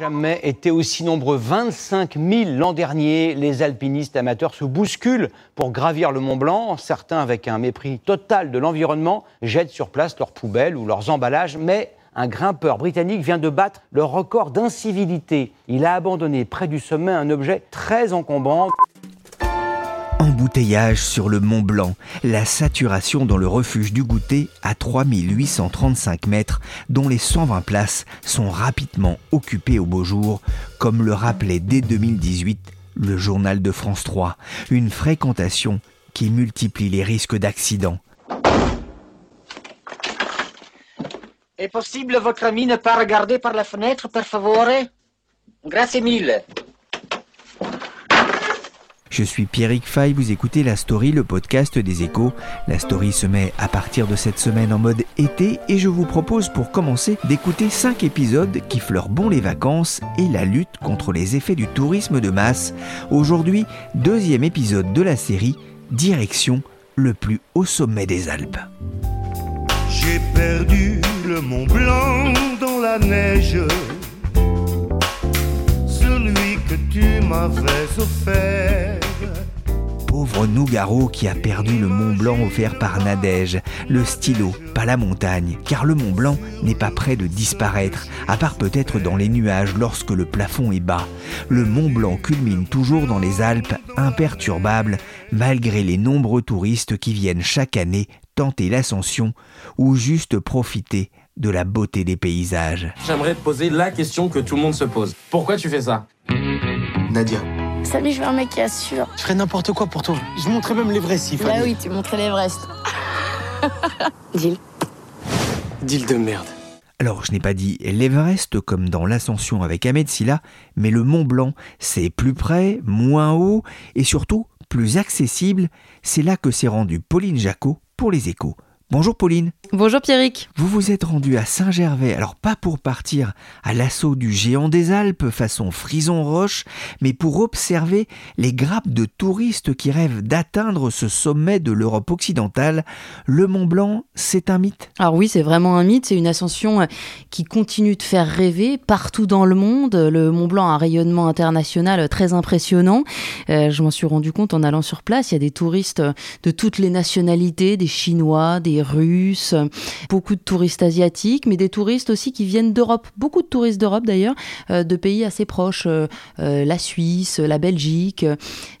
Jamais été aussi nombreux, 25 000 l'an dernier. Les alpinistes amateurs se bousculent pour gravir le Mont Blanc. Certains, avec un mépris total de l'environnement, jettent sur place leurs poubelles ou leurs emballages, mais un grimpeur britannique vient de battre le record d'incivilité. Il a abandonné près du sommet un objet très encombrant. Embouteillage sur le Mont Blanc, la saturation dans le refuge du goûter à 3835 mètres, dont les 120 places sont rapidement occupées au beau jour, comme le rappelait dès 2018 le journal de France 3, une fréquentation qui multiplie les risques d'accidents. Est possible votre ami ne pas regarder par la fenêtre, per favore? Grazie mille. Je suis Pierrick Fay, vous écoutez La Story, le podcast des échos. La Story se met à partir de cette semaine en mode été et je vous propose pour commencer d'écouter 5 épisodes qui fleurent bon les vacances et la lutte contre les effets du tourisme de masse. Aujourd'hui, deuxième épisode de la série, direction le plus haut sommet des Alpes. J'ai perdu le Mont Blanc dans la neige, tu m'avais offert. Pauvre Nougaro qui a perdu le Mont Blanc offert par Nadège, le stylo, pas la montagne, car le Mont Blanc n'est pas près de disparaître, à part peut-être dans les nuages lorsque le plafond est bas. Le Mont Blanc culmine toujours dans les Alpes, imperturbable, malgré les nombreux touristes qui viennent chaque année tenter l'ascension ou juste profiter de la beauté des paysages. J'aimerais te poser la question que tout le monde se pose. Pourquoi tu fais ça? Nadia. Salut, je veux un mec qui assure. Je ferais n'importe quoi pour toi. Je montrais même l'Everest s'il fallait. Bah oui, tu montrais l'Everest. Deal. Deal de merde. Alors, je n'ai pas dit l'Everest comme dans l'ascension avec Ahmed Silla, mais le Mont Blanc, c'est plus près, moins haut et surtout plus accessible. C'est là que s'est rendue Pauline Jacot pour les échos. Bonjour Pauline. Bonjour Pierrick. Vous vous êtes rendu à Saint-Gervais, alors pas pour partir à l'assaut du géant des Alpes façon frison roche, mais pour observer les grappes de touristes qui rêvent d'atteindre ce sommet de l'Europe occidentale. Le Mont Blanc, c'est un mythe? Alors oui, c'est vraiment un mythe, c'est une ascension euh, qui continue de faire rêver partout dans le monde. Le Mont Blanc a un rayonnement international très impressionnant. Euh, je m'en suis rendu compte en allant sur place, il y a des touristes de toutes les nationalités, des Chinois, des Russes, beaucoup de touristes asiatiques, mais des touristes aussi qui viennent d'Europe, beaucoup de touristes d'Europe d'ailleurs, euh, de pays assez proches, euh, euh, la Suisse, la Belgique.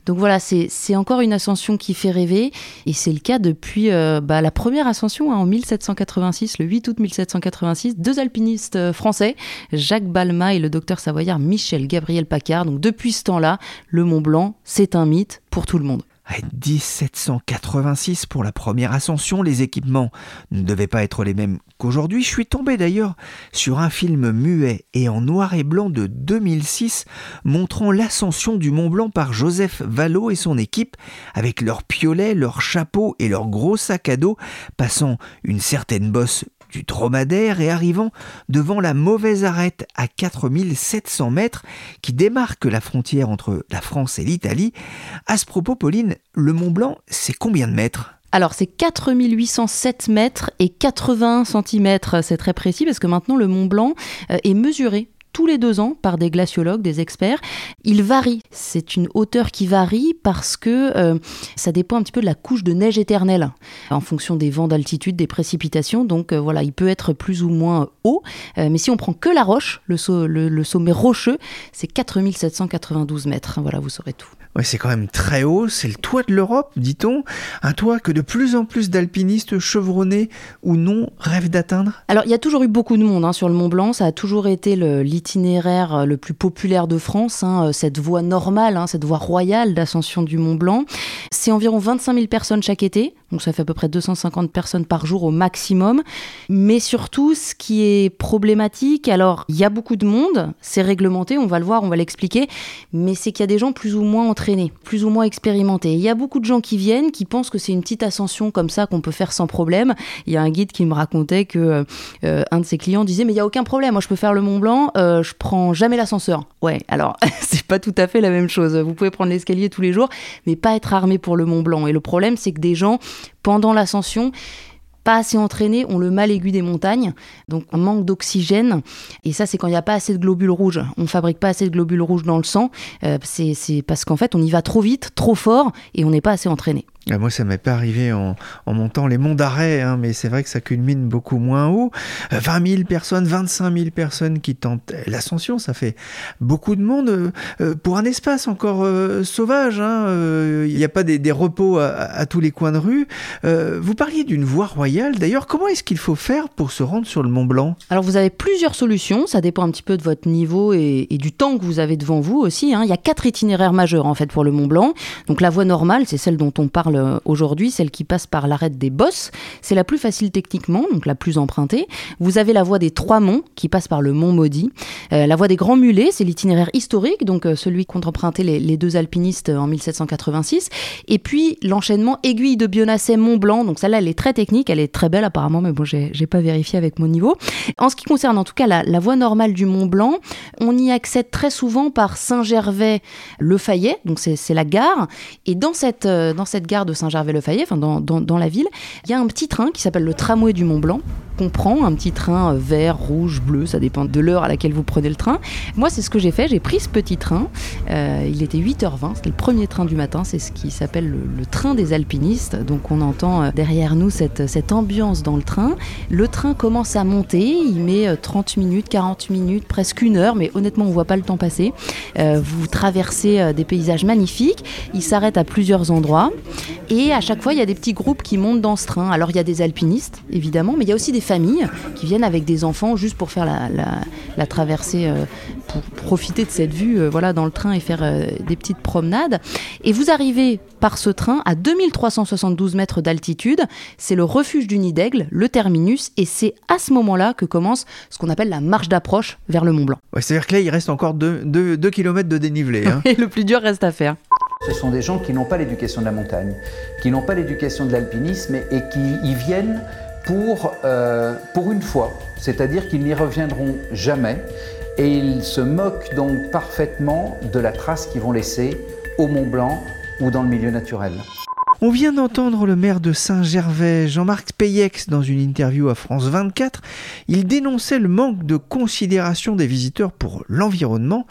Donc voilà, c'est encore une ascension qui fait rêver, et c'est le cas depuis bah, la première ascension hein, en 1786, le 8 août 1786, deux alpinistes français, Jacques Balma et le docteur savoyard Michel Gabriel Paccard. Donc depuis ce temps-là, le Mont Blanc, c'est un mythe pour tout le monde. 1786 pour la première ascension, les équipements ne devaient pas être les mêmes qu'aujourd'hui. Je suis tombé d'ailleurs sur un film muet et en noir et blanc de 2006 montrant l'ascension du Mont Blanc par Joseph Vallot et son équipe avec leurs piolets, leurs chapeaux et leurs gros sacs à dos passant une certaine bosse du dromadaire et arrivant devant la mauvaise arête à 4700 mètres qui démarque la frontière entre la France et l'Italie. À ce propos, Pauline, le Mont Blanc, c'est combien de mètres? Alors c'est 4807 mètres et 80 cm, c'est très précis parce que maintenant le Mont Blanc euh, est mesuré tous les deux ans par des glaciologues, des experts. Il varie. C'est une hauteur qui varie parce que euh, ça dépend un petit peu de la couche de neige éternelle en fonction des vents d'altitude, des précipitations. Donc euh, voilà, il peut être plus ou moins haut. Euh, mais si on prend que la roche, le, le sommet rocheux, c'est 4792 mètres. Voilà, vous saurez tout. Ouais, c'est quand même très haut, c'est le toit de l'Europe, dit-on. Un toit que de plus en plus d'alpinistes chevronnés ou non rêvent d'atteindre? Alors, il y a toujours eu beaucoup de monde hein, sur le Mont Blanc. Ça a toujours été euh, le, plus populaire de France, hein, euh, cette voie normale, hein, cette voie royale d'ascension du Mont Blanc. C'est environ 25 000 personnes chaque été. Donc ça fait à peu près 250 personnes par jour au maximum. Mais surtout, ce qui est problématique, alors il y a beaucoup de monde, c'est réglementé, on va le voir, on va l'expliquer, mais c'est qu'il y a des gens plus ou moins entraînés, plus ou moins expérimentés. Il y a beaucoup de gens qui viennent, qui pensent que c'est une petite ascension comme ça qu'on peut faire sans problème. Il y a un guide qui me racontait que euh, un de ses clients disait mais il y a aucun problème, moi je peux faire le Mont Blanc, euh, je prends jamais l'ascenseur. Ouais, alors c'est pas tout à fait la même chose. Vous pouvez prendre l'escalier tous les jours, mais pas être armé pour le Mont Blanc. Et le problème, c'est que des gens pendant l'ascension pas assez entraînés, ont le mal aigu des montagnes, donc un manque d'oxygène. Et ça, c'est quand il n'y a pas assez de globules rouges. On ne fabrique pas assez de globules rouges dans le sang. Euh, c'est parce qu'en fait, on y va trop vite, trop fort, et on n'est pas assez entraîné. Ah, moi, ça m'est pas arrivé en, montant les monts d'arrêt, hein, mais c'est vrai que ça culmine beaucoup moins haut. 20 euh, 000 personnes, 25 000 personnes qui tentent l'ascension, ça fait beaucoup de monde euh, euh, pour un espace encore sauvage. Hein, il n'y a pas des, repos à, tous les coins de rue. vous parliez d'une voie royale. D'ailleurs, comment est-ce qu'il faut faire pour se rendre sur le Mont Blanc? Alors, vous avez plusieurs solutions. Ça dépend un petit peu de votre niveau et, du temps que vous avez devant vous aussi. Hein. Il y a quatre itinéraires majeurs en fait pour le Mont Blanc. Donc, la voie normale, c'est celle dont on parle euh, aujourd'hui, celle qui passe par l'arête des Bosses. C'est la plus facile techniquement, donc la plus empruntée. Vous avez la voie des Trois Monts qui passe par le Mont Maudit. Euh, la voie des Grands Mulets, c'est l'itinéraire historique, donc euh, celui qu'ont emprunté les, deux alpinistes en 1786. Et puis l'enchaînement Aiguille de Bionasset Mont Blanc. Donc celle-là, elle est très technique, elle est très belle apparemment, mais bon, j'ai pas vérifié avec mon niveau. En ce qui concerne en tout cas la, voie normale du Mont Blanc, on y accède très souvent par Saint-Gervais-le-Fayet, donc c'est la gare. Et dans cette, dans cette gare de Saint-Gervais-le-Fayet, enfin dans, la ville, il y a un petit train qui s'appelle le tramway du Mont Blanc prend, un petit train euh, vert, rouge, bleu, ça dépend de l'heure à laquelle vous prenez le train. Moi, c'est ce que j'ai fait, j'ai pris ce petit train, euh, il était 8h20, c'était le premier train du matin, c'est ce qui s'appelle le, train des alpinistes, donc on entend euh, derrière nous cette, cette ambiance dans le train. Le train commence à monter, il met 30 minutes, 40 minutes, presque une heure, mais honnêtement, on voit pas le temps passer. vous traversez des paysages magnifiques, il s'arrête à plusieurs endroits. Et à chaque fois, il y a des petits groupes qui montent dans ce train. Alors, il y a des alpinistes, évidemment, mais il y a aussi des familles qui viennent avec des enfants juste pour faire la, traversée, euh, pour profiter de cette vue euh, voilà, dans le train et faire euh, des petites promenades. Et vous arrivez par ce train à 2372 mètres d'altitude. C'est le refuge du Nid d'Aigle, le terminus, et c'est à ce moment-là que commence ce qu'on appelle la marche d'approche vers le Mont Blanc. C'est-à-dire que là, il reste encore 2 km de dénivelé. Hein. et le plus dur reste à faire. Ce sont des gens qui n'ont pas l'éducation de la montagne, qui n'ont pas l'éducation de l'alpinisme et, qui y viennent pour, euh, pour une fois, c'est-à-dire qu'ils n'y reviendront jamais et ils se moquent donc parfaitement de la trace qu'ils vont laisser au Mont Blanc ou dans le milieu naturel. On vient d'entendre le maire de Saint-Gervais, Jean-Marc Payex, dans une interview à France 24. Il dénonçait le manque de considération des visiteurs pour l'environnement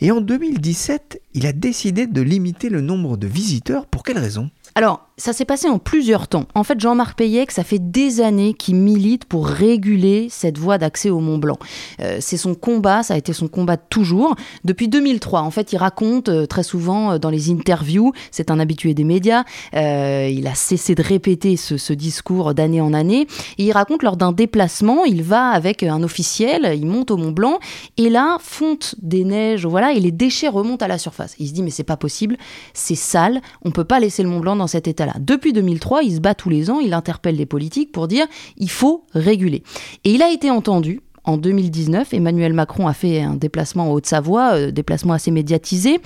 et en 2017, il a décidé de limiter le nombre de visiteurs. Pour quelle raison? Alors, ça s'est passé en plusieurs temps. En fait, Jean-Marc Payek, ça fait des années qu'il milite pour réguler cette voie d'accès au Mont Blanc. Euh, c'est son combat, ça a été son combat toujours. Depuis 2003, en fait, il raconte euh, très souvent euh, dans les interviews, c'est un habitué des médias, il a cessé de répéter ce, discours d'année en année, il raconte lors d'un déplacement, il va avec un officiel, il monte au Mont Blanc, et là, fonte des neiges, voilà, et les déchets remontent à la surface. Il se dit, mais c'est pas possible, c'est sale, on peut pas laisser le Mont Blanc dans cet état-là. Depuis 2003, il se bat tous les ans, il interpelle les politiques pour dire il faut réguler. Et il a été entendu en 2019, Emmanuel Macron a fait un déplacement en Haute-Savoie, euh, déplacement assez médiatisé.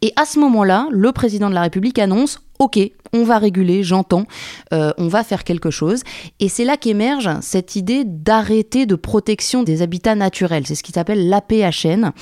Et à ce moment-là, le président de la République annonce Ok, on va réguler, j'entends, euh, on va faire quelque chose. Et c'est là qu'émerge cette idée d'arrêter de protection des habitats naturels. C'est ce qui s'appelle l'APHN.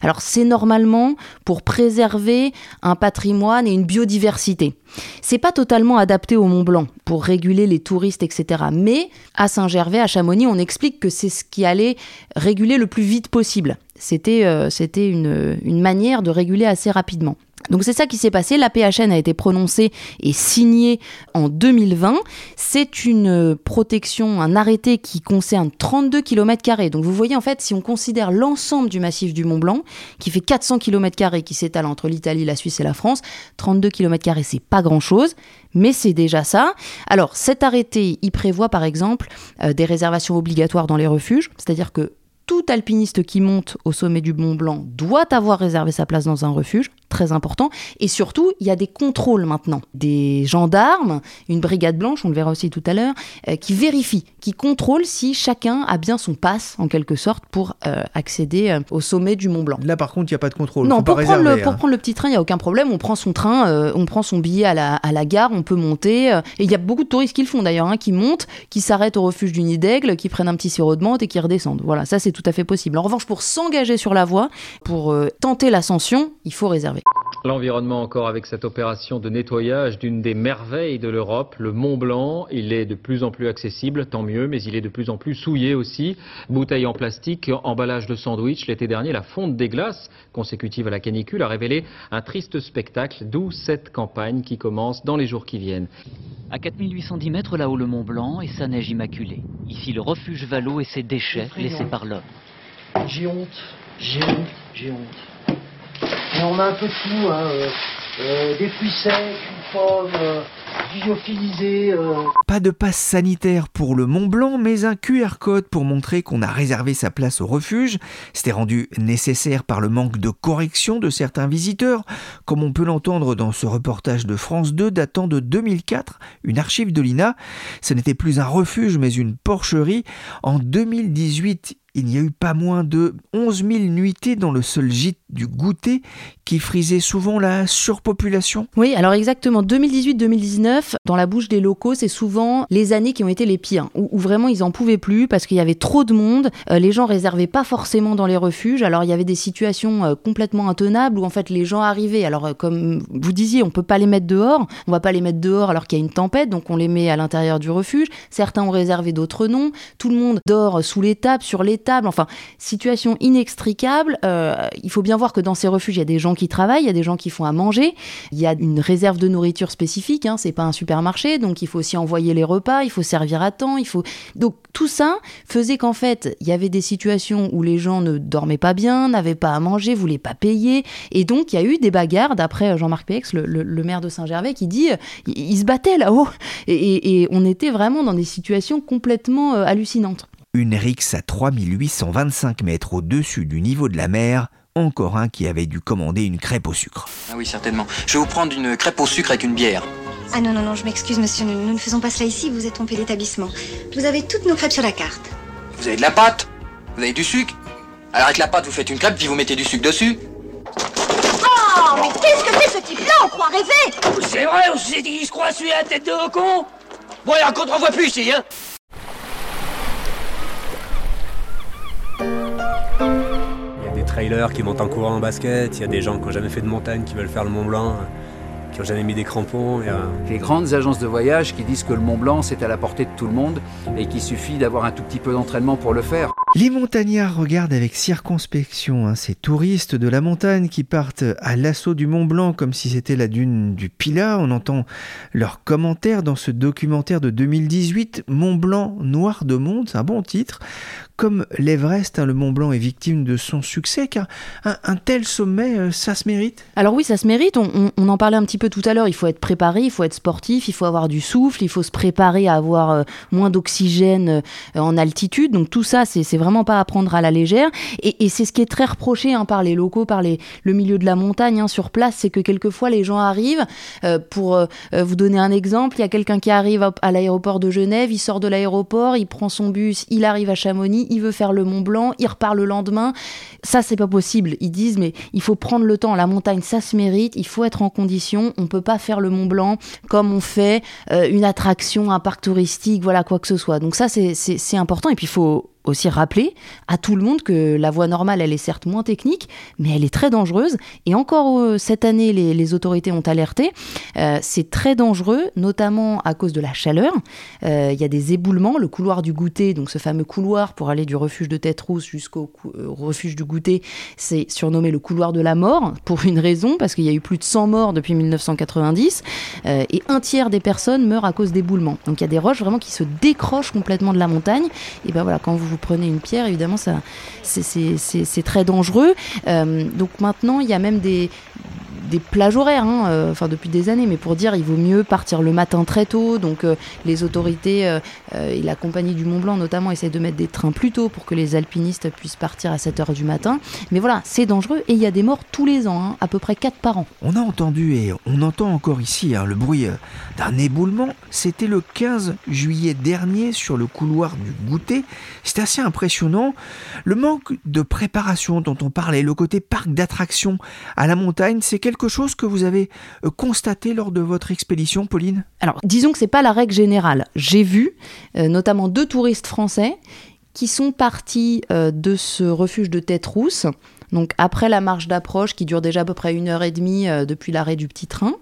Alors c'est normalement pour préserver un patrimoine et une biodiversité. C'est pas totalement adapté au Mont Blanc pour réguler les touristes, etc. Mais à Saint-Gervais, à Chamonix, on explique que c'est ce qui allait réguler le plus vite possible. C'était euh, une, manière de réguler assez rapidement. Donc c'est ça qui s'est passé. La PHN a été prononcée et signée en 2020. C'est une protection, un arrêté qui concerne 32 km. Donc vous voyez en fait, si on considère l'ensemble du massif du Mont Blanc, qui fait 400 km qui s'étale entre l'Italie, la Suisse et la France, 32 km c'est pas grand chose, mais c'est déjà ça. Alors cet arrêté, il prévoit par exemple euh, des réservations obligatoires dans les refuges, c'est-à-dire que tout alpiniste qui monte au sommet du Mont Blanc doit avoir réservé sa place dans un refuge très important. Et surtout, il y a des contrôles maintenant. Des gendarmes, une brigade blanche, on le verra aussi tout à l'heure, euh, qui vérifient, qui contrôlent si chacun a bien son passe, en quelque sorte, pour euh, accéder euh, au sommet du Mont Blanc. Là, par contre, il n'y a pas de contrôle. Non, pas pour, prendre le, pour hein. prendre le petit train, il n'y a aucun problème. On prend son train, on prend son billet à la, à la gare, on peut monter. et il y a beaucoup de touristes qui le font d'ailleurs, hein, qui montent, qui s'arrêtent au refuge du Nid d'Aigle, qui prennent un petit sirop de menthe et qui redescendent. Voilà, ça c'est tout à fait possible. En revanche, pour s'engager sur la voie, pour tenter l'ascension, il faut réserver. L'environnement encore avec cette opération de nettoyage d'une des merveilles de l'Europe, le Mont Blanc. Il est de plus en plus accessible, tant mieux, mais il est de plus en plus souillé aussi. Bouteilles en plastique, emballage de sandwich. L'été dernier, la fonte des glaces, consécutive à la canicule, a révélé un triste spectacle, d'où cette campagne qui commence dans les jours qui viennent. À 4810 mètres là-haut le Mont Blanc et sa neige immaculée. Ici le refuge Valo et ses déchets laissés par l'homme. J'ai honte, j'ai honte, j'ai honte. On a un peu tout, hein, euh, euh, des fruits secs, une pomme, euh, euh, Pas de passe sanitaire pour le Mont Blanc, mais un QR code pour montrer qu'on a réservé sa place au refuge. C'était rendu nécessaire par le manque de correction de certains visiteurs, comme on peut l'entendre dans ce reportage de France 2 datant de 2004, une archive de l'INA. Ce n'était plus un refuge, mais une porcherie. En 2018, il n'y a eu pas moins de 11 000 nuitées dans le seul gîte du goûter qui frisait souvent la surpopulation. Oui, alors exactement, 2018-2019, dans la bouche des locaux, c'est souvent les années qui ont été les pires, où, vraiment ils en pouvaient plus parce qu'il y avait trop de monde, euh, les gens réservaient pas forcément dans les refuges, alors il y avait des situations euh, complètement intenables où en fait les gens arrivaient, alors euh, comme vous disiez, on peut pas les mettre dehors, on va pas les mettre dehors alors qu'il y a une tempête, donc on les met à l'intérieur du refuge, certains ont réservé, d'autres non, tout le monde dort sous les tables, sur les tables, enfin, situation inextricable, il faut bien voir que dans ces refuges, il y a des gens qui travaillent, il y a des gens qui font à manger, il y a une réserve de nourriture spécifique, hein, c'est pas un supermarché, donc il faut aussi envoyer les repas, il faut servir à temps, il faut. Donc tout ça faisait qu'en fait, il y avait des situations où les gens ne dormaient pas bien, n'avaient pas à manger, voulaient pas payer, et donc il y a eu des bagarres, d'après Jean-Marc Péex, le, le- le maire de Saint-Gervais, qui dit euh, ils ils se battaient là-haut, et, et- et on était vraiment dans des situations complètement euh, hallucinantes. Une rixe à 3825 mètres au-dessus du niveau de la mer, encore un qui avait dû commander une crêpe au sucre. Ah oui, certainement. Je vais vous prendre une crêpe au sucre avec une bière. Ah non, non, non, je m'excuse, monsieur, nous, nous ne faisons pas cela ici, vous êtes trompé d'établissement. Vous avez toutes nos crêpes sur la carte. Vous avez de la pâte Vous avez du sucre Alors avec la pâte, vous faites une crêpe, puis vous mettez du sucre dessus. Oh, mais qu'est-ce que c'est ce type-là On croit rêver C'est vrai, on s'est dit qu'il se croit celui à la tête de con Bon, il y a un contre-voie plus ici, hein Il y a des trailers qui montent en courant en basket, il y a des gens qui n'ont jamais fait de montagne qui veulent faire le Mont Blanc, qui n'ont jamais mis des crampons. Les grandes agences de voyage qui disent que le Mont Blanc c'est à la portée de tout le monde et qu'il suffit d'avoir un tout petit peu d'entraînement pour le faire. Les montagnards regardent avec circonspection hein, ces touristes de la montagne qui partent à l'assaut du Mont Blanc comme si c'était la dune du Pilat. On entend leurs commentaires dans ce documentaire de 2018, Mont Blanc noir de monde, c'est un bon titre. Comme l'Everest, hein, le Mont Blanc est victime de son succès, car un, tel sommet, euh, ça se mérite? Alors oui, ça se mérite. On, en parlait un petit peu tout à l'heure. Il faut être préparé, il faut être sportif, il faut avoir du souffle, il faut se préparer à avoir euh, moins d'oxygène euh, en altitude. Donc tout ça, c'est c'est vraiment pas à prendre à la légère. Et, c'est ce qui est très reproché hein, par les locaux, par les, le milieu de la montagne hein, sur place, c'est que quelquefois les gens arrivent. euh, pour euh, euh, vous donner un exemple, il y a quelqu'un qui arrive à, l'aéroport de Genève, il sort de l'aéroport, il prend son bus, il arrive à Chamonix, il veut faire le Mont Blanc, il repart le lendemain. Ça, c'est pas possible. Ils disent, mais il faut prendre le temps. La montagne, ça se mérite. Il faut être en condition. On peut pas faire le Mont Blanc comme on fait une attraction, un parc touristique, voilà, quoi que ce soit. Donc ça, c'est important. Et puis, il faut aussi rappeler à tout le monde que la voie normale, elle est certes moins technique, mais elle est très dangereuse. Et encore euh, cette année, les, autorités ont alerté. Euh, c'est très dangereux, notamment à cause de la chaleur. Euh, Il y a des éboulements. Le couloir du goûter, donc ce fameux couloir pour aller du refuge de Tête Rousse jusqu'au refuge du goûter, c'est surnommé le couloir de la mort pour une raison, parce qu'il y a eu plus de 100 morts depuis 1990 euh, et un tiers des personnes meurent à cause d'éboulements. Donc il y a des roches vraiment qui se décrochent complètement de la montagne. Et ben voilà, quand vous prenez une pierre, évidemment, ça, c'est- très dangereux. Euh, donc maintenant, il y a même des des plages horaires, hein, euh, enfin depuis des années, mais pour dire il vaut mieux partir le matin très tôt. Donc euh, les autorités euh, et la compagnie du Mont Blanc notamment essayent de mettre des trains plus tôt pour que les alpinistes puissent partir à 7 h du matin. Mais voilà, c'est dangereux et il y a des morts tous les ans, hein, à peu près 4 par an. On a entendu et on entend encore ici hein, le bruit d'un éboulement. C'était le 15 juillet dernier sur le couloir du goûter. C'est assez impressionnant. Le manque de préparation dont on parlait, le côté parc d'attractions à la montagne, c'est quelque chose que vous avez euh, constaté lors de votre expédition, Pauline? Alors, disons que c'est pas la règle générale. J'ai vu euh, notamment deux touristes français qui sont partis euh, de ce refuge de Tête Rousse donc après la marche d'approche qui dure déjà à peu près une heure et demie depuis l'arrêt du petit train,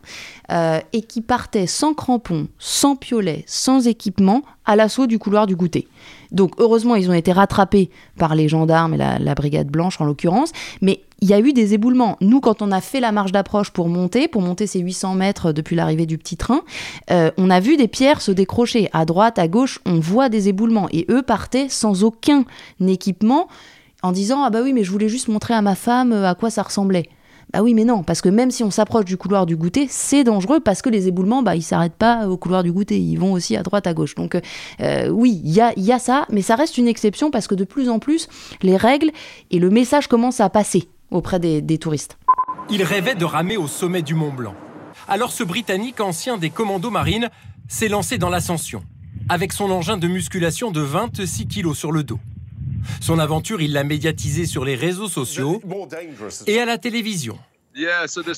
et qui partait sans crampons, sans piolet, sans équipement, à l'assaut du couloir du goûter. Donc heureusement, ils ont été rattrapés par les gendarmes et la, brigade blanche en l'occurrence, mais il y a eu des éboulements. Nous, quand on a fait la marche d'approche pour monter, pour monter ces 800 mètres depuis l'arrivée du petit train, euh, on a vu des pierres se décrocher. À droite, à gauche, on voit des éboulements. Et eux partaient sans aucun équipement en disant Ah bah oui, mais je voulais juste montrer à ma femme à quoi ça ressemblait. Bah oui, mais non, parce que même si on s'approche du couloir du goûter, c'est dangereux parce que les éboulements, bah, ils s'arrêtent pas au couloir du goûter, ils vont aussi à droite, à gauche. Donc euh, oui, il y a, ça, mais ça reste une exception parce que de plus en plus, les règles et le message commencent à passer auprès des, des touristes. Il rêvait de ramer au sommet du Mont Blanc. Alors ce Britannique, ancien des commandos marines, s'est lancé dans l'ascension, avec son engin de musculation de 26 kg sur le dos. Son aventure, il l'a médiatisée sur les réseaux sociaux et à la télévision.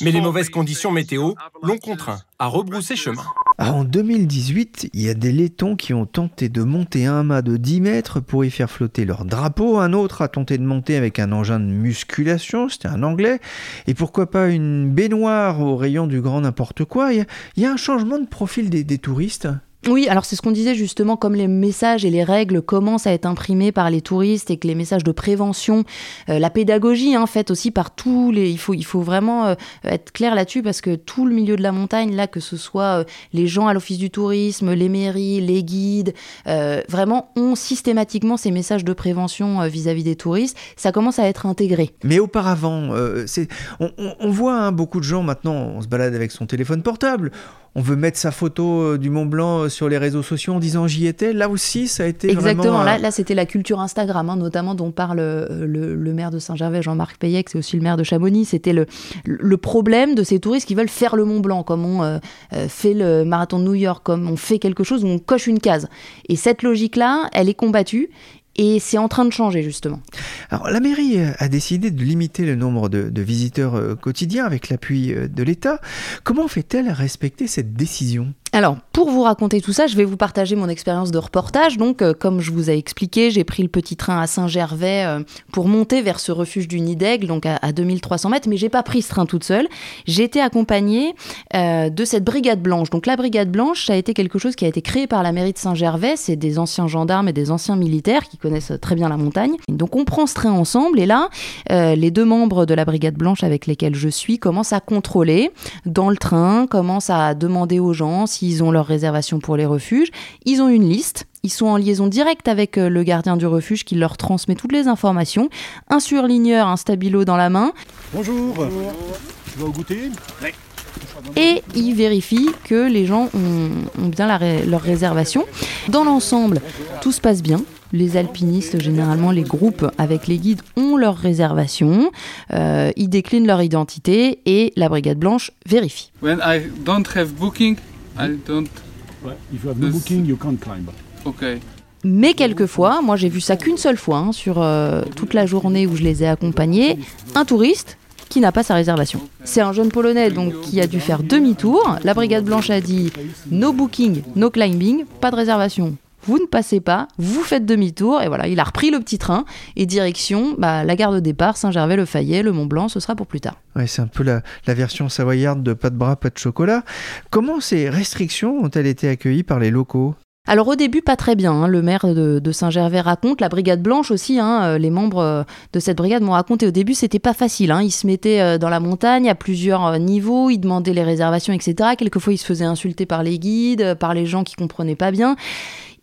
Mais les mauvaises conditions météo l'ont contraint à rebrousser chemin. Ah, en 2018, il y a des laitons qui ont tenté de monter un mât de 10 mètres pour y faire flotter leur drapeau. Un autre a tenté de monter avec un engin de musculation, c'était un anglais. Et pourquoi pas une baignoire au rayon du grand n'importe quoi. Il y, a, un changement de profil des touristes. Oui, alors c'est ce qu'on disait justement, comme les messages et les règles commencent à être imprimés par les touristes et que les messages de prévention, euh, la pédagogie hein, faite aussi par tous les... Il faut, vraiment euh, être clair là-dessus parce que tout le milieu de la montagne, là, que ce soit euh, les gens à l'office du tourisme, les mairies, les guides, vraiment ont systématiquement ces messages de prévention vis-à-vis des touristes. Ça commence à être intégré. Mais auparavant, on, voit hein, beaucoup de gens maintenant, on se balade avec son téléphone portable on veut mettre sa photo euh, du Mont Blanc euh, sur les réseaux sociaux en disant j'y étais. Là aussi, ça a été Exactement. Vraiment, là, là c'était la culture Instagram, hein, notamment dont parle euh, le, maire de Saint-Gervais, Jean-Marc Payec, c'est aussi le maire de Chamonix. C'était le, le problème de ces touristes qui veulent faire le Mont Blanc, comme on fait le marathon de New York, comme on fait quelque chose où on coche une case. Et cette logique-là, elle est combattue. Et c'est en train de changer justement. Alors la mairie a décidé de limiter le nombre de, visiteurs quotidiens avec l'appui de l'État. Comment fait-elle respecter cette décision? Alors, pour vous raconter tout ça, je vais vous partager mon expérience de reportage. Donc, euh, comme je vous ai expliqué, j'ai pris le petit train à Saint-Gervais euh, pour monter vers ce refuge du Nid d'Aigle, donc à, 2300 mètres, mais j'ai pas pris ce train toute seule. J'ai été accompagnée euh, de cette brigade blanche. Donc, la brigade blanche, ça a été quelque chose qui a été créé par la mairie de Saint-Gervais. C'est des anciens gendarmes et des anciens militaires qui connaissent très bien la montagne. Donc, on prend ce train ensemble et là, les deux membres de la brigade blanche avec lesquels je suis commencent à contrôler dans le train, commencent à demander aux gens ils ont leur réservation pour les refuges. Ils ont une liste. Ils sont en liaison directe avec euh, le gardien du refuge qui leur transmet toutes les informations. Un surligneur, un stabilo dans la main. Bonjour. Tu vas au goûter? Et ils vérifient que les gens ont, bien leur réservation. Dans l'ensemble, tout se passe bien. Les alpinistes, généralement les groupes avec les guides, ont leur réservation. Euh, ils déclinent leur identité et la brigade blanche vérifie. When I don't have booking, I don't. If you have no booking, you can't climb. Okay. Mais quelquefois, moi j'ai vu ça qu'une seule fois hein, sur euh, toute la journée où je les ai accompagnés, un touriste qui n'a pas sa réservation. C'est un jeune Polonais donc qui a dû faire demi-tour. La brigade blanche a dit no booking, no climbing, pas de réservation vous ne passez pas, vous faites demi-tour, et voilà, il a repris le petit train, et direction bah, la gare de départ, Saint-Gervais-le-Fayet, le Mont-Blanc, ce sera pour plus tard. Ouais, c'est un peu la, version savoyarde de pas de bras, pas de chocolat. Comment ces restrictions ont-elles été accueillies par les locaux? Alors au début, pas très bien. Hein. Le maire de, Saint-Gervais raconte, la brigade blanche aussi, hein, euh, les membres euh, de cette brigade m'ont raconté au début, c'était pas facile. Hein. Ils se mettaient euh, dans la montagne à plusieurs niveaux, ils demandaient les réservations, etc. Quelquefois, ils se faisaient insulter par les guides, par les gens qui comprenaient pas bien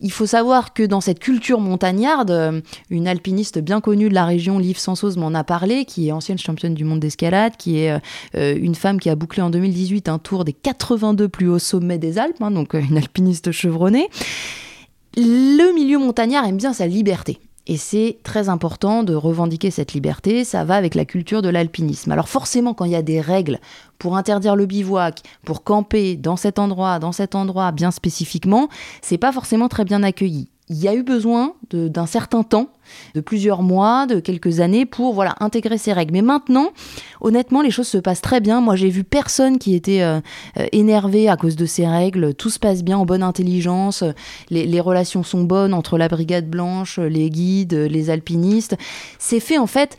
Il faut savoir que dans cette culture montagnarde, euh, une alpiniste bien connue de la région, Liv Sansos, m'en a parlé, qui est ancienne championne du monde d'escalade, qui est euh, une femme qui a bouclé en 2018 un tour des 82 plus hauts sommets des Alpes, hein, donc une alpiniste chevronnée. Le milieu montagnard aime bien sa liberté. Et c'est très important de revendiquer cette liberté, ça va avec la culture de l'alpinisme. Alors forcément, quand il y a des règles pour interdire le bivouac, pour camper dans cet endroit, dans cet endroit bien spécifiquement, c'est pas forcément très bien accueilli il y a eu besoin d'un certain temps, de plusieurs mois, de quelques années pour voilà intégrer ces règles. Mais maintenant, honnêtement, les choses se passent très bien. Moi, j'ai vu personne qui était euh, euh, énervé à cause de ces règles. Tout se passe bien en bonne intelligence. Les, les relations sont bonnes entre la brigade blanche, les guides, les alpinistes. C'est fait en fait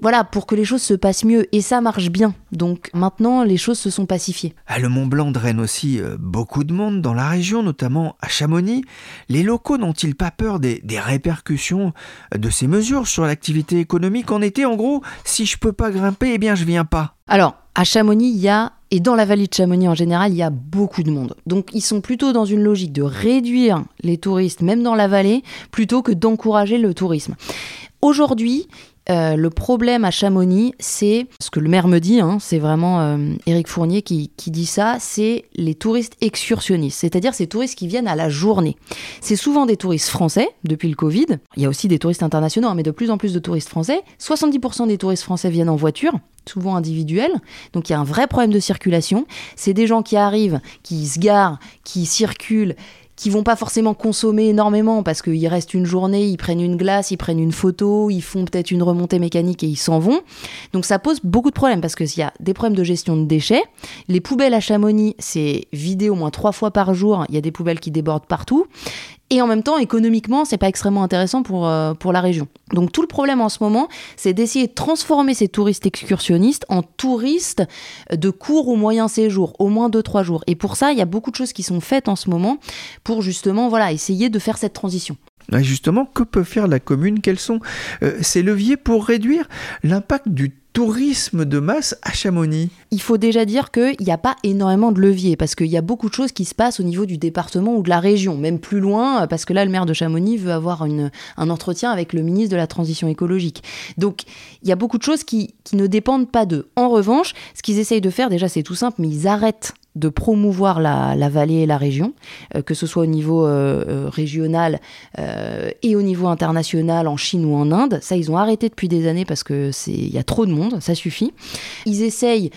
voilà, pour que les choses se passent mieux. Et ça marche bien. Donc maintenant, les choses se sont pacifiées. Ah, le Mont Blanc draine aussi euh, beaucoup de monde dans la région, notamment à Chamonix. Les locaux n'ont-ils pas peur des, répercussions de ces mesures sur l'activité économique en été? En gros, si je peux pas grimper, eh bien je viens pas. Alors, à Chamonix, il y a et dans la vallée de Chamonix en général, il y a beaucoup de monde. Donc ils sont plutôt dans une logique de réduire les touristes, même dans la vallée, plutôt que d'encourager le tourisme. Aujourd'hui, euh, le problème à Chamonix, c'est ce que le maire me dit, hein, c'est vraiment euh, Éric Fournier qui, dit ça, c'est les touristes excursionnistes, c'est-à-dire ces touristes qui viennent à la journée. C'est souvent des touristes français depuis le Covid. Il y a aussi des touristes internationaux, hein, mais de plus en plus de touristes français. 70% des touristes français viennent en voiture souvent individuels. Donc il y a un vrai problème de circulation. C'est des gens qui arrivent, qui se garent, qui circulent, qui vont pas forcément consommer énormément parce qu'il reste une journée, ils prennent une glace, ils prennent une photo, ils font peut-être une remontée mécanique et ils s'en vont. Donc ça pose beaucoup de problèmes parce qu'il y a des problèmes de gestion de déchets. Les poubelles à Chamonix, c'est vidé au moins trois fois par jour. Il y a des poubelles qui débordent partout. Et en même temps, économiquement, c'est pas extrêmement intéressant pour, euh, pour la région. Donc tout le problème en ce moment, c'est d'essayer de transformer ces touristes excursionnistes en touristes de court ou moyen séjour, au moins 2-3 jours. Et pour ça, il y a beaucoup de choses qui sont faites en ce moment pour justement voilà, essayer de faire cette transition. Justement, que peut faire la commune? Quels sont euh, ces leviers pour réduire l'impact du tourisme de masse à Chamonix? Il faut déjà dire qu'il n'y a pas énormément de leviers, parce qu'il y a beaucoup de choses qui se passent au niveau du département ou de la région, même plus loin, parce que là, le maire de Chamonix veut avoir un entretien avec le ministre de la Transition écologique. Donc, il y a beaucoup de choses qui, qui ne dépendent pas d'eux. En revanche, ce qu'ils essayent de faire, déjà, c'est tout simple, mais ils arrêtent de promouvoir la, vallée et la région, euh, que ce soit au niveau euh, euh, régional et au niveau international en Chine ou en Inde. Ça, ils ont arrêté depuis des années parce que c'est y a trop de monde, ça suffit. Ils essayent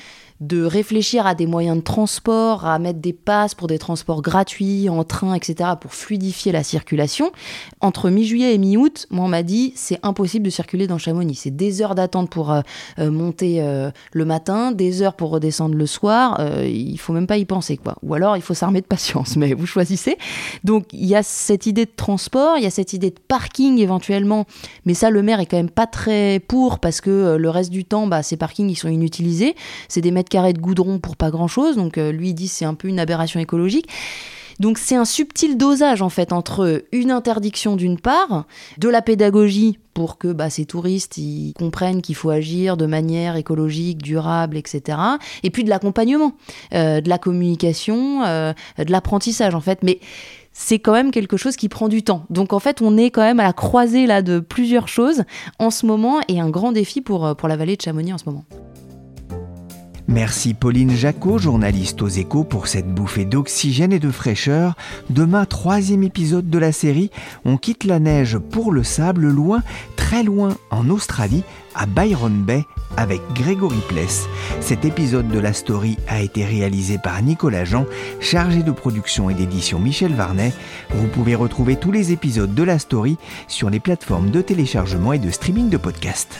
de réfléchir à des moyens de transport, à mettre des passes pour des transports gratuits, en train, etc., pour fluidifier la circulation. Entre mi-juillet et mi-août, moi, on m'a dit, c'est impossible de circuler dans Chamonix. C'est des heures d'attente pour euh, euh, monter euh, le matin, des heures pour redescendre le soir. il faut même pas y penser, quoi. Ou alors, il faut s'armer de patience, mais vous choisissez. Donc, il y a cette idée de transport, il y a cette idée de parking éventuellement, mais ça, le maire est quand même pas très pour parce que le reste du temps, bah, ces parkings, ils sont inutilisés. C'est des mètres carrés de goudron pour pas grand chose. Donc euh, lui il dit c'est un peu une aberration écologique. Donc c'est un subtil dosage en fait entre une interdiction d'une part, de la pédagogie pour que bah, ces touristes comprennent qu'il faut agir de manière écologique, durable, etc. Et puis de l'accompagnement, euh, de la communication, euh, de l'apprentissage en fait. Mais c'est quand même quelque chose qui prend du temps. Donc en fait, on est quand même à la croisée là de plusieurs choses en ce moment et un grand défi pour, pour la vallée de Chamonix en ce moment. Merci Pauline Jacot, journaliste aux échos, pour cette bouffée d'oxygène et de fraîcheur. Demain, troisième épisode de la série, on quitte la neige pour le sable, loin, très loin en Australie, à Byron Bay, avec Grégory Pless. Cet épisode de la story a été réalisé par Nicolas Jean, chargé de production et d'édition Michel Varnet. Vous pouvez retrouver tous les épisodes de la story sur les plateformes de téléchargement et de streaming de podcasts.